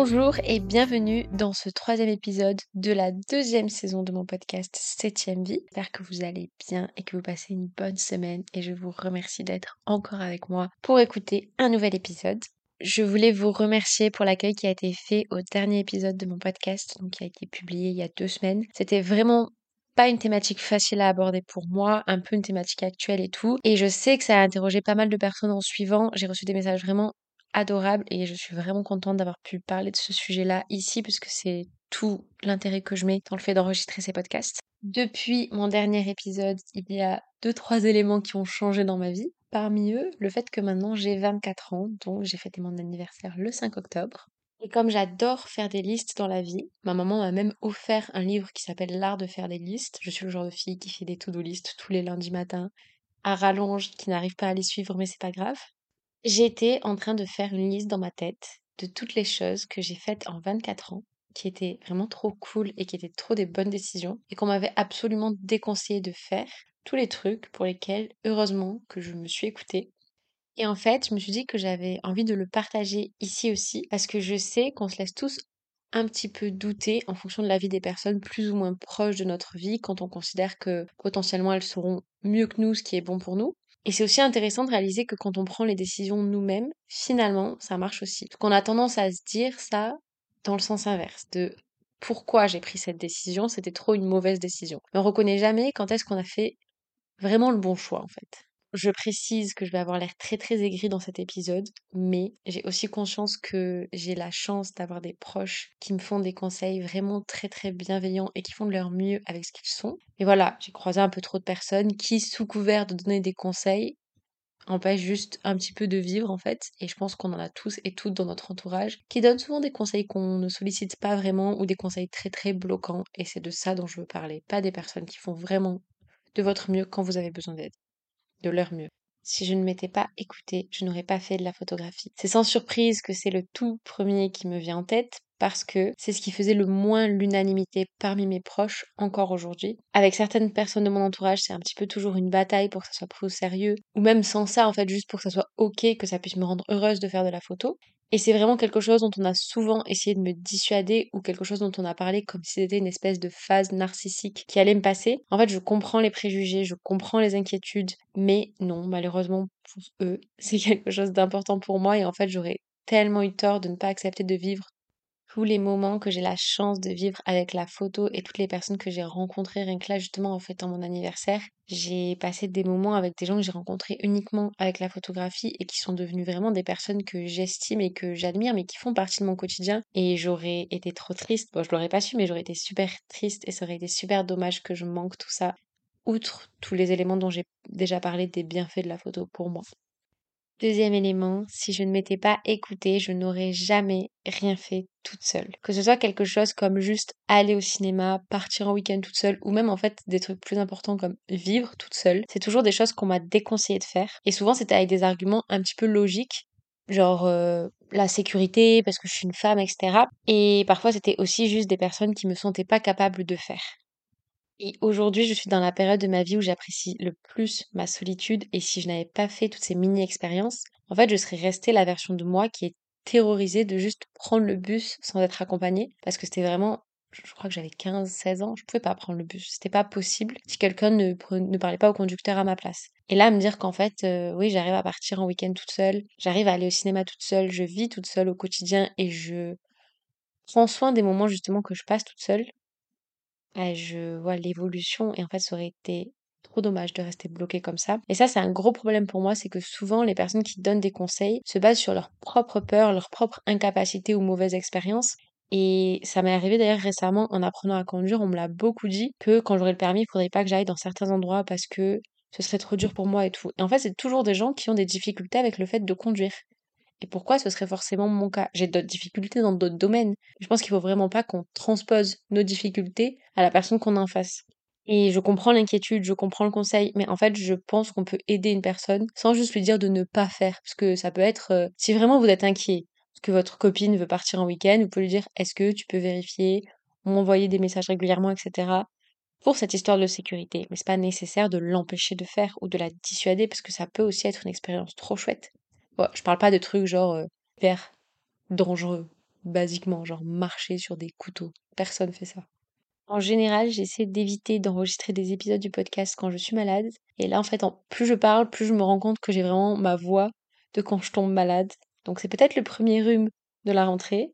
Bonjour et bienvenue dans ce troisième épisode de la deuxième saison de mon podcast 7ème vie. J'espère que vous allez bien et que vous passez une bonne semaine et je vous remercie d'être encore avec moi pour écouter un nouvel épisode. Je voulais vous remercier pour l'accueil qui a été fait au dernier épisode de mon podcast, donc qui a été publié il y a deux semaines. C'était vraiment pas une thématique facile à aborder pour moi, un peu une thématique actuelle et tout. Et je sais que ça a interrogé pas mal de personnes en suivant. J'ai reçu des messages vraiment adorable et je suis vraiment contente d'avoir pu parler de ce sujet-là ici puisque c'est tout l'intérêt que je mets dans le fait d'enregistrer ces podcasts. Depuis mon dernier épisode, il y a deux trois éléments qui ont changé dans ma vie. Parmi eux, le fait que maintenant j'ai 24 ans, donc j'ai fêté mon anniversaire le 5 octobre. Et comme j'adore faire des listes dans la vie, ma maman m'a même offert un livre qui s'appelle L'art de faire des listes. Je suis le genre de fille qui fait des to-do listes tous les lundis matins, à rallonge, qui n'arrive pas à les suivre, mais c'est pas grave. J'étais en train de faire une liste dans ma tête de toutes les choses que j'ai faites en 24 ans, qui étaient vraiment trop cool et qui étaient trop des bonnes décisions, et qu'on m'avait absolument déconseillé de faire. Tous les trucs pour lesquels, heureusement, que je me suis écoutée. Et en fait, je me suis dit que j'avais envie de le partager ici aussi, parce que je sais qu'on se laisse tous un petit peu douter en fonction de la vie des personnes plus ou moins proches de notre vie quand on considère que potentiellement elles sauront mieux que nous ce qui est bon pour nous. Et c'est aussi intéressant de réaliser que quand on prend les décisions nous-mêmes, finalement, ça marche aussi. Donc on a tendance à se dire ça dans le sens inverse, de pourquoi j'ai pris cette décision, c'était trop une mauvaise décision. Mais on reconnaît jamais quand est-ce qu'on a fait vraiment le bon choix en fait. Je précise que je vais avoir l'air très très aigri dans cet épisode, mais j'ai aussi conscience que j'ai la chance d'avoir des proches qui me font des conseils vraiment très très bienveillants et qui font de leur mieux avec ce qu'ils sont. Et voilà, j'ai croisé un peu trop de personnes qui, sous couvert de donner des conseils, empêchent juste un petit peu de vivre en fait. Et je pense qu'on en a tous et toutes dans notre entourage qui donnent souvent des conseils qu'on ne sollicite pas vraiment ou des conseils très très bloquants. Et c'est de ça dont je veux parler, pas des personnes qui font vraiment de votre mieux quand vous avez besoin d'aide de leur mieux. Si je ne m'étais pas écoutée, je n'aurais pas fait de la photographie. C'est sans surprise que c'est le tout premier qui me vient en tête parce que c'est ce qui faisait le moins l'unanimité parmi mes proches encore aujourd'hui. Avec certaines personnes de mon entourage, c'est un petit peu toujours une bataille pour que ça soit pris au sérieux, ou même sans ça, en fait, juste pour que ça soit ok, que ça puisse me rendre heureuse de faire de la photo. Et c'est vraiment quelque chose dont on a souvent essayé de me dissuader ou quelque chose dont on a parlé comme si c'était une espèce de phase narcissique qui allait me passer. En fait, je comprends les préjugés, je comprends les inquiétudes, mais non, malheureusement pour eux, c'est quelque chose d'important pour moi et en fait, j'aurais tellement eu tort de ne pas accepter de vivre tous les moments que j'ai la chance de vivre avec la photo et toutes les personnes que j'ai rencontrées rien que là justement en fêtant mon anniversaire. J'ai passé des moments avec des gens que j'ai rencontrés uniquement avec la photographie et qui sont devenus vraiment des personnes que j'estime et que j'admire mais qui font partie de mon quotidien et j'aurais été trop triste. Bon, je l'aurais pas su mais j'aurais été super triste et ça aurait été super dommage que je manque tout ça outre tous les éléments dont j'ai déjà parlé des bienfaits de la photo pour moi. Deuxième élément, si je ne m'étais pas écoutée, je n'aurais jamais rien fait toute seule. Que ce soit quelque chose comme juste aller au cinéma, partir en week-end toute seule, ou même en fait des trucs plus importants comme vivre toute seule, c'est toujours des choses qu'on m'a déconseillé de faire. Et souvent c'était avec des arguments un petit peu logiques, genre euh, la sécurité, parce que je suis une femme, etc. Et parfois c'était aussi juste des personnes qui me sentaient pas capables de faire. Et aujourd'hui, je suis dans la période de ma vie où j'apprécie le plus ma solitude. Et si je n'avais pas fait toutes ces mini-expériences, en fait, je serais restée la version de moi qui est terrorisée de juste prendre le bus sans être accompagnée. Parce que c'était vraiment je crois que j'avais 15 16 ans, je pouvais pas prendre le bus, c'était pas possible si quelqu'un ne, ne parlait pas au conducteur à ma place. Et là me dire qu'en fait euh, oui, j'arrive à partir en week-end toute seule, j'arrive à aller au cinéma toute seule, je vis toute seule au quotidien et je prends soin des moments justement que je passe toute seule je vois l'évolution et en fait, ça aurait été trop dommage de rester bloqué comme ça. Et ça, c'est un gros problème pour moi, c'est que souvent, les personnes qui donnent des conseils se basent sur leur propre peur, leur propre incapacité ou mauvaise expérience. Et ça m'est arrivé d'ailleurs récemment en apprenant à conduire, on me l'a beaucoup dit que quand j'aurai le permis, il faudrait pas que j'aille dans certains endroits parce que ce serait trop dur pour moi et tout. Et en fait, c'est toujours des gens qui ont des difficultés avec le fait de conduire. Et pourquoi ce serait forcément mon cas? J'ai d'autres difficultés dans d'autres domaines. Je pense qu'il faut vraiment pas qu'on transpose nos difficultés à la personne qu'on en face. Et je comprends l'inquiétude, je comprends le conseil, mais en fait, je pense qu'on peut aider une personne sans juste lui dire de ne pas faire. Parce que ça peut être, euh, si vraiment vous êtes inquiet, parce que votre copine veut partir en week-end, vous pouvez lui dire, est-ce que tu peux vérifier, m'envoyer des messages régulièrement, etc. Pour cette histoire de sécurité. Mais c'est pas nécessaire de l'empêcher de faire ou de la dissuader, parce que ça peut aussi être une expérience trop chouette. Je parle pas de trucs genre euh, dangereux. basiquement, genre marcher sur des couteaux. Personne fait ça. En général, j'essaie d'éviter d'enregistrer des épisodes du podcast quand je suis malade. Et là, en fait, plus je parle, plus je me rends compte que j'ai vraiment ma voix de quand je tombe malade. Donc c'est peut-être le premier rhume de la rentrée.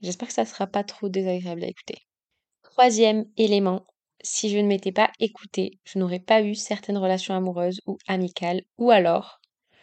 J'espère que ça sera pas trop désagréable à écouter. Troisième élément, si je ne m'étais pas écoutée, je n'aurais pas eu certaines relations amoureuses ou amicales, ou alors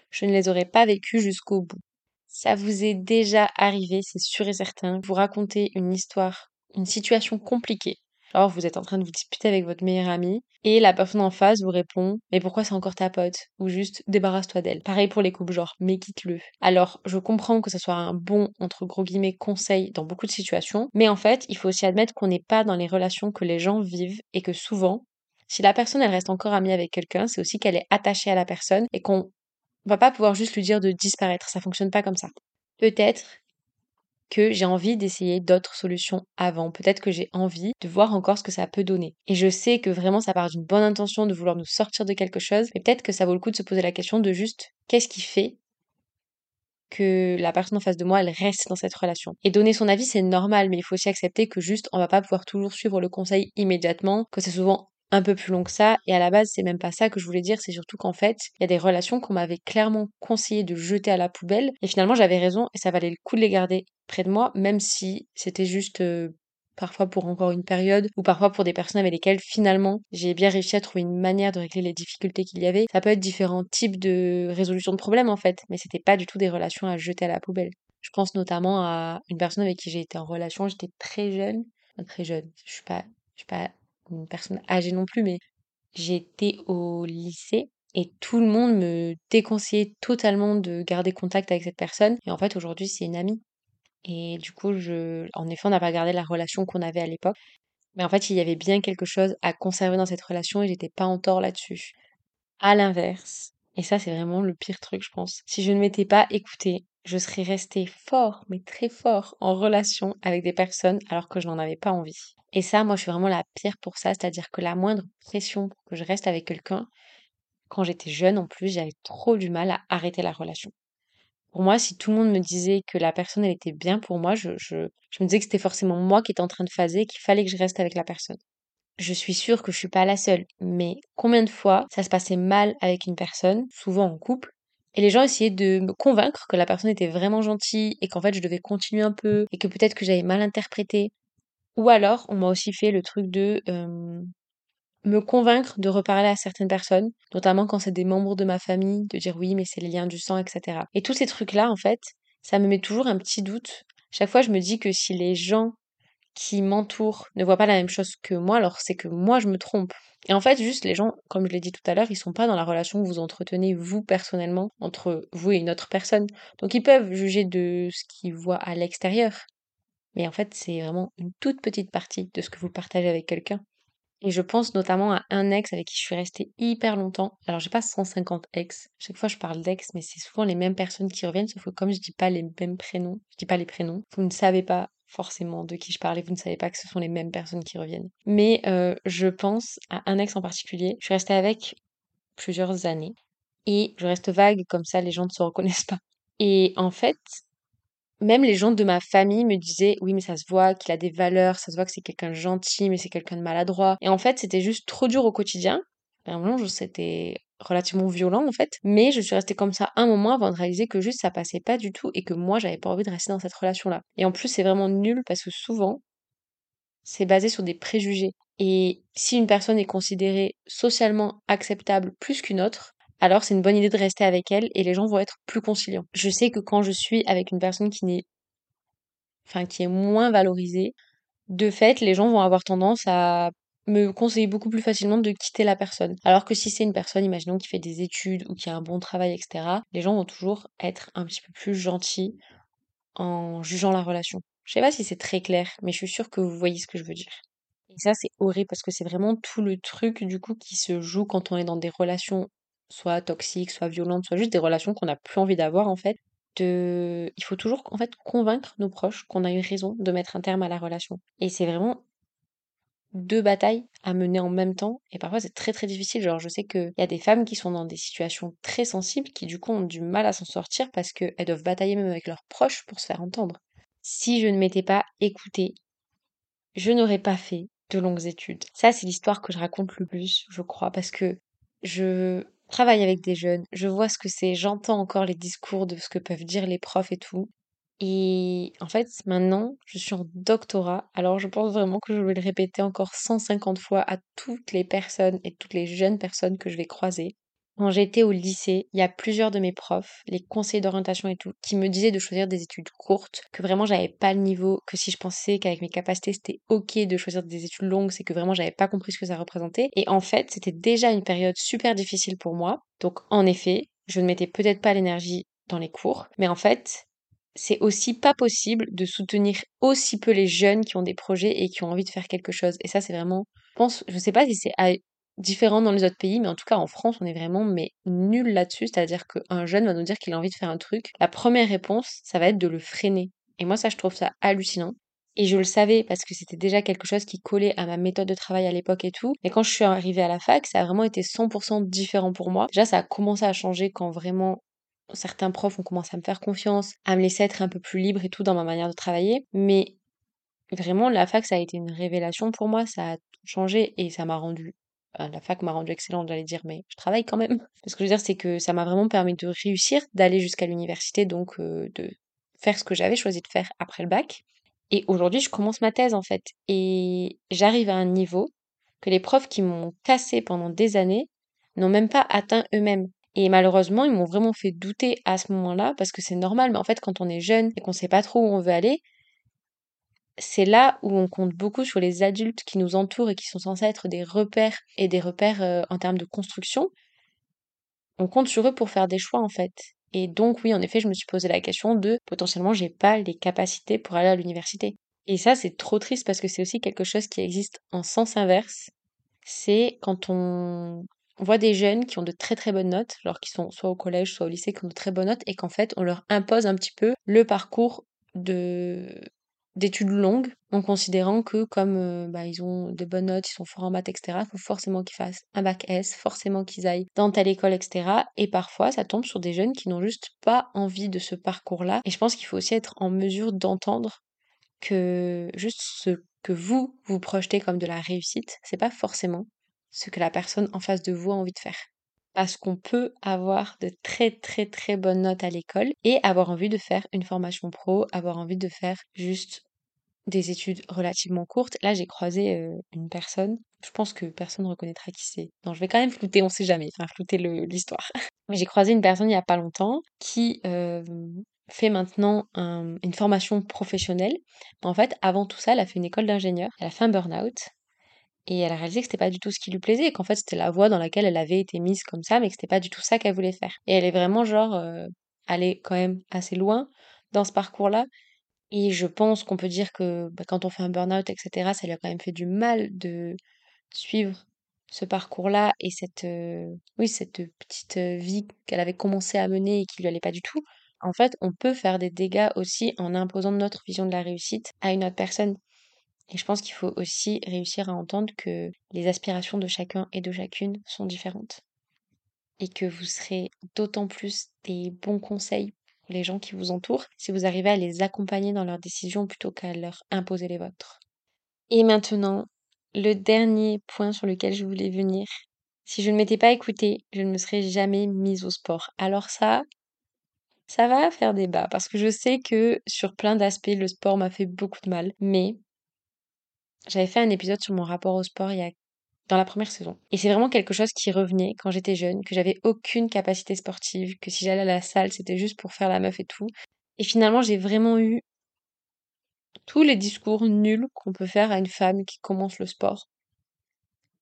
je ne les aurais pas vécues jusqu'au bout. Ça vous est déjà arrivé, c'est sûr et certain, vous racontez une histoire, une situation compliquée, alors vous êtes en train de vous disputer avec votre meilleure amie et la personne en face vous répond mais pourquoi c'est encore ta pote? ou juste débarrasse-toi d'elle. Pareil pour les couples genre mais quitte-le. Alors je comprends que ce soit un bon entre gros guillemets conseil dans beaucoup de situations, mais en fait il faut aussi admettre qu'on n'est pas dans les relations que les gens vivent et que souvent si la personne elle reste encore amie avec quelqu'un, c'est aussi qu'elle est attachée à la personne et qu'on va pas pouvoir juste lui dire de disparaître, ça fonctionne pas comme ça. Peut-être que j'ai envie d'essayer d'autres solutions avant. Peut-être que j'ai envie de voir encore ce que ça peut donner. Et je sais que vraiment ça part d'une bonne intention de vouloir nous sortir de quelque chose, mais peut-être que ça vaut le coup de se poser la question de juste qu'est-ce qui fait que la personne en face de moi, elle reste dans cette relation? Et donner son avis, c'est normal, mais il faut aussi accepter que juste, on va pas pouvoir toujours suivre le conseil immédiatement, que c'est souvent un peu plus long que ça. Et à la base, c'est même pas ça que je voulais dire, c'est surtout qu'en fait, il y a des relations qu'on m'avait clairement conseillé de jeter à la poubelle. Et finalement, j'avais raison et ça valait le coup de les garder près de moi, même si c'était juste euh, parfois pour encore une période ou parfois pour des personnes avec lesquelles finalement j'ai bien réussi à trouver une manière de régler les difficultés qu'il y avait. Ça peut être différents types de résolution de problèmes en fait, mais c'était pas du tout des relations à jeter à la poubelle. Je pense notamment à une personne avec qui j'ai été en relation, j'étais très jeune, très jeune, je suis pas, je suis pas une personne âgée non plus, mais j'étais au lycée et tout le monde me déconseillait totalement de garder contact avec cette personne. Et en fait, aujourd'hui, c'est une amie. Et du coup, je, en effet, on n'a pas gardé la relation qu'on avait à l'époque. Mais en fait, il y avait bien quelque chose à conserver dans cette relation et j'étais pas en tort là-dessus. À l'inverse, et ça, c'est vraiment le pire truc, je pense. Si je ne m'étais pas écoutée, je serais restée fort, mais très fort, en relation avec des personnes alors que je n'en avais pas envie. Et ça, moi, je suis vraiment la pire pour ça, c'est-à-dire que la moindre pression pour que je reste avec quelqu'un, quand j'étais jeune en plus, j'avais trop du mal à arrêter la relation. Pour moi, si tout le monde me disait que la personne, elle était bien pour moi, je, je, je me disais que c'était forcément moi qui étais en train de phaser, qu'il fallait que je reste avec la personne. Je suis sûre que je suis pas la seule, mais combien de fois ça se passait mal avec une personne, souvent en couple, et les gens essayaient de me convaincre que la personne était vraiment gentille et qu'en fait je devais continuer un peu et que peut-être que j'avais mal interprété? Ou alors, on m'a aussi fait le truc de me convaincre de reparler à certaines personnes, notamment quand c'est des membres de ma famille, de dire oui, mais c'est les liens du sang, etc. Et tous ces trucs-là, en fait, ça me met toujours un petit doute. Chaque fois, je me dis que si les gens qui m'entourent ne voient pas la même chose que moi, alors c'est que moi, je me trompe. Et en fait, juste les gens, comme je l'ai dit tout à l'heure, ils sont pas dans la relation que vous entretenez vous personnellement entre vous et une autre personne. Donc ils peuvent juger de ce qu'ils voient à l'extérieur. Mais en fait, c'est vraiment une toute petite partie de ce que vous partagez avec quelqu'un. Et je pense notamment à un ex avec qui je suis restée hyper longtemps. Alors j'ai pas 150 ex. Chaque fois je parle d'ex, mais c'est souvent les mêmes personnes qui reviennent, sauf que comme je dis pas les mêmes prénoms, je dis pas les prénoms, vous ne savez pas forcément de qui je parle et vous ne savez pas que ce sont les mêmes personnes qui reviennent. Mais euh, je pense à un ex en particulier. Je suis restée avec plusieurs années et je reste vague comme ça les gens ne se reconnaissent pas. Et en fait, même les gens de ma famille me disaient oui mais ça se voit qu'il a des valeurs, ça se voit que c'est quelqu'un de gentil mais c'est quelqu'un de maladroit. Et en fait c'était juste trop dur au quotidien. Moment c'était relativement violent en fait. Mais je suis restée comme ça un moment avant de réaliser que juste ça passait pas du tout et que moi j'avais pas envie de rester dans cette relation là. Et en plus c'est vraiment nul parce que souvent c'est basé sur des préjugés. Et si une personne est considérée socialement acceptable plus qu'une autre, alors c'est une bonne idée de rester avec elle et les gens vont être plus conciliants. Je sais que quand je suis avec une personne qui n'est enfin qui est moins valorisée, de fait, les gens vont avoir tendance à me conseiller beaucoup plus facilement de quitter la personne. Alors que si c'est une personne, imaginons, qui fait des études ou qui a un bon travail, etc., les gens vont toujours être un petit peu plus gentils en jugeant la relation. Je sais pas si c'est très clair, mais je suis sûre que vous voyez ce que je veux dire. Et ça, c'est horrible parce que c'est vraiment tout le truc, du coup, qui se joue quand on est dans des relations soit toxiques, soit violentes, soit juste des relations qu'on n'a plus envie d'avoir en fait. Il faut toujours en fait convaincre nos proches qu'on a eu raison de mettre un terme à la relation. Et c'est vraiment deux batailles à mener en même temps et parfois c'est très très difficile genre je sais qu'il y a des femmes qui sont dans des situations très sensibles qui du coup ont du mal à s'en sortir parce qu'elles doivent batailler même avec leurs proches pour se faire entendre si je ne m'étais pas écoutée, je n'aurais pas fait de longues études. Ça, c'est l'histoire que je raconte le plus, je crois, parce que je travaille avec des jeunes, je vois ce que c'est, j'entends encore les discours de ce que peuvent dire les profs et tout. Et en fait, maintenant, je suis en doctorat, alors je pense vraiment que je vais le répéter encore 150 fois à toutes les personnes et toutes les jeunes personnes que je vais croiser. Quand j'étais au lycée, il y a plusieurs de mes profs, les conseillers d'orientation et tout, qui me disaient de choisir des études courtes, que vraiment j'avais pas le niveau, que si je pensais qu'avec mes capacités c'était ok de choisir des études longues, c'est que vraiment j'avais pas compris ce que ça représentait. Et en fait, c'était déjà une période super difficile pour moi. Donc en effet, je ne mettais peut-être pas l'énergie dans les cours, mais en fait, c'est aussi pas possible de soutenir aussi peu les jeunes qui ont des projets et qui ont envie de faire quelque chose. Et ça, c'est vraiment, je pense, je sais pas si c'est différent dans les autres pays, mais en tout cas en France, on est vraiment mais nul là-dessus. C'est-à-dire qu'un jeune va nous dire qu'il a envie de faire un truc. La première réponse, ça va être de le freiner. Et moi, ça, je trouve ça hallucinant. Et je le savais parce que c'était déjà quelque chose qui collait à ma méthode de travail à l'époque et tout. Mais quand je suis arrivée à la fac, ça a vraiment été 100% différent pour moi. Déjà, ça a commencé à changer quand vraiment certains profs ont commencé à me faire confiance, à me laisser être un peu plus libre et tout dans ma manière de travailler. Mais vraiment, la fac, ça a été une révélation pour moi. Ça a changé et ça m'a rendu la fac m'a rendu excellente, j'allais dire, mais je travaille quand même. Ce que je veux dire, c'est que ça m'a vraiment permis de réussir, d'aller jusqu'à l'université, donc de faire ce que j'avais choisi de faire après le bac. Et aujourd'hui, je commence ma thèse en fait. Et j'arrive à un niveau que les profs qui m'ont cassé pendant des années n'ont même pas atteint eux-mêmes. Et malheureusement, ils m'ont vraiment fait douter à ce moment-là, parce que c'est normal, mais en fait, quand on est jeune et qu'on sait pas trop où on veut aller, c'est là où on compte beaucoup sur les adultes qui nous entourent et qui sont censés être des repères et des repères euh, en termes de construction. On compte sur eux pour faire des choix en fait. Et donc oui, en effet, je me suis posé la question de potentiellement j'ai pas les capacités pour aller à l'université. Et ça, c'est trop triste parce que c'est aussi quelque chose qui existe en sens inverse. C'est quand on voit des jeunes qui ont de très très bonnes notes, genre qui sont soit au collège, soit au lycée, qui ont de très bonnes notes, et qu'en fait, on leur impose un petit peu le parcours de d'études longues en considérant que comme bah, ils ont de bonnes notes, ils sont forts en maths, etc., il faut forcément qu'ils fassent un bac S, forcément qu'ils aillent dans telle école, etc. Et parfois, ça tombe sur des jeunes qui n'ont juste pas envie de ce parcours-là. Et je pense qu'il faut aussi être en mesure d'entendre que juste ce que vous, vous projetez comme de la réussite, c'est pas forcément ce que la personne en face de vous a envie de faire parce qu'on peut avoir de très très très bonnes notes à l'école et avoir envie de faire une formation pro, avoir envie de faire juste des études relativement courtes. Là, j'ai croisé euh, une personne, je pense que personne ne reconnaîtra qui c'est. Non, je vais quand même flouter, on sait jamais, enfin flouter l'histoire. J'ai croisé une personne il y a pas longtemps qui euh, fait maintenant une formation professionnelle. En fait, avant tout ça, elle a fait une école d'ingénieur, elle a fait un burn-out et elle a réalisé que c'était pas du tout ce qui lui plaisait, et qu'en fait c'était la voie dans laquelle elle avait été mise comme ça, mais que c'était pas du tout ça qu'elle voulait faire. Et elle est vraiment genre euh, allée quand même assez loin dans ce parcours-là. Et je pense qu'on peut dire que bah, quand on fait un burn-out, etc., ça lui a quand même fait du mal de suivre ce parcours-là et cette, euh, oui, cette petite euh, vie qu'elle avait commencé à mener et qui lui allait pas du tout. En fait, on peut faire des dégâts aussi en imposant notre vision de la réussite à une autre personne. Et je pense qu'il faut aussi réussir à entendre que les aspirations de chacun et de chacune sont différentes. Et que vous serez d'autant plus des bons conseils pour les gens qui vous entourent si vous arrivez à les accompagner dans leurs décisions plutôt qu'à leur imposer les vôtres. Et maintenant, le dernier point sur lequel je voulais venir. Si je ne m'étais pas écoutée, je ne me serais jamais mise au sport. Alors ça, ça va faire débat parce que je sais que sur plein d'aspects, le sport m'a fait beaucoup de mal. Mais j'avais fait un épisode sur mon rapport au sport il y a dans la première saison. Et c'est vraiment quelque chose qui revenait quand j'étais jeune, que j'avais aucune capacité sportive, que si j'allais à la salle, c'était juste pour faire la meuf et tout. Et finalement, j'ai vraiment eu tous les discours nuls qu'on peut faire à une femme qui commence le sport.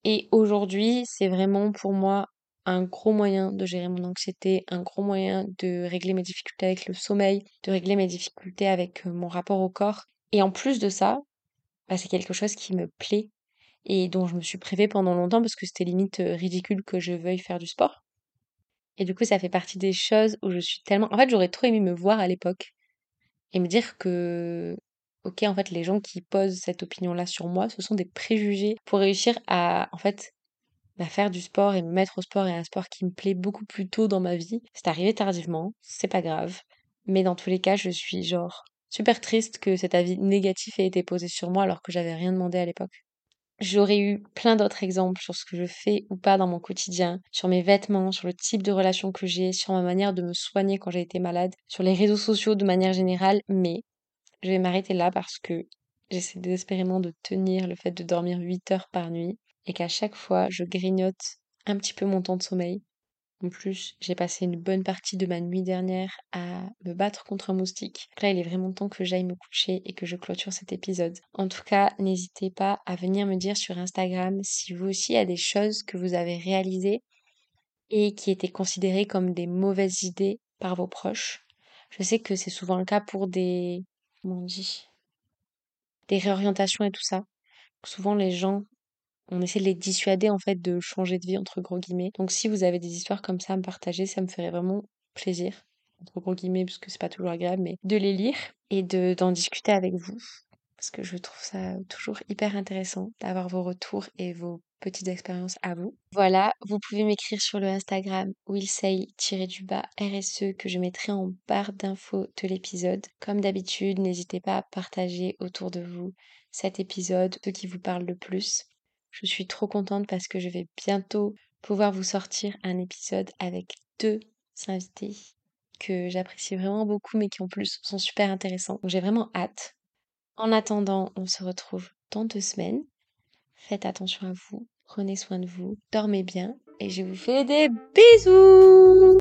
Et aujourd'hui, c'est vraiment pour moi un gros moyen de gérer mon anxiété, un gros moyen de régler mes difficultés avec le sommeil, de régler mes difficultés avec euh, mon rapport au corps. Et en plus de ça, bah, c'est quelque chose qui me plaît et dont je me suis privée pendant longtemps parce que c'était limite ridicule que je veuille faire du sport. Et du coup, ça fait partie des choses où je suis tellement... En fait, j'aurais trop aimé me voir à l'époque et me dire que, ok, en fait, les gens qui posent cette opinion-là sur moi, ce sont des préjugés pour réussir à, en fait, bah, faire du sport et me mettre au sport et un sport qui me plaît beaucoup plus tôt dans ma vie. C'est arrivé tardivement, c'est pas grave. Mais dans tous les cas, je suis genre super triste que cet avis négatif ait été posé sur moi alors que j'avais rien demandé à l'époque. J'aurais eu plein d'autres exemples sur ce que je fais ou pas dans mon quotidien, sur mes vêtements, sur le type de relation que j'ai, sur ma manière de me soigner quand j'ai été malade, sur les réseaux sociaux de manière générale, mais je vais m'arrêter là parce que j'essaie désespérément de tenir le fait de dormir 8 heures par nuit et qu'à chaque fois je grignote un petit peu mon temps de sommeil en plus, j'ai passé une bonne partie de ma nuit dernière à me battre contre un moustique. là, il est vraiment temps que j'aille me coucher et que je clôture cet épisode. En tout cas, n'hésitez pas à venir me dire sur Instagram si vous aussi il a des choses que vous avez réalisées et qui étaient considérées comme des mauvaises idées par vos proches. Je sais que c'est souvent le cas pour des... comment Des réorientations et tout ça. Souvent les gens on essaie de les dissuader en fait de changer de vie entre gros guillemets. Donc si vous avez des histoires comme ça à me partager, ça me ferait vraiment plaisir entre gros guillemets parce que c'est pas toujours agréable, mais de les lire et de d'en discuter avec vous parce que je trouve ça toujours hyper intéressant d'avoir vos retours et vos petites expériences à vous. Voilà, vous pouvez m'écrire sur le Instagram willsay-du-bas RSE que je mettrai en barre d'infos de l'épisode. Comme d'habitude, n'hésitez pas à partager autour de vous cet épisode, ce qui vous parle le plus. Je suis trop contente parce que je vais bientôt pouvoir vous sortir un épisode avec deux invités que j'apprécie vraiment beaucoup mais qui en plus sont super intéressants. Donc j'ai vraiment hâte. En attendant, on se retrouve dans deux semaines. Faites attention à vous, prenez soin de vous, dormez bien et je vous fais des bisous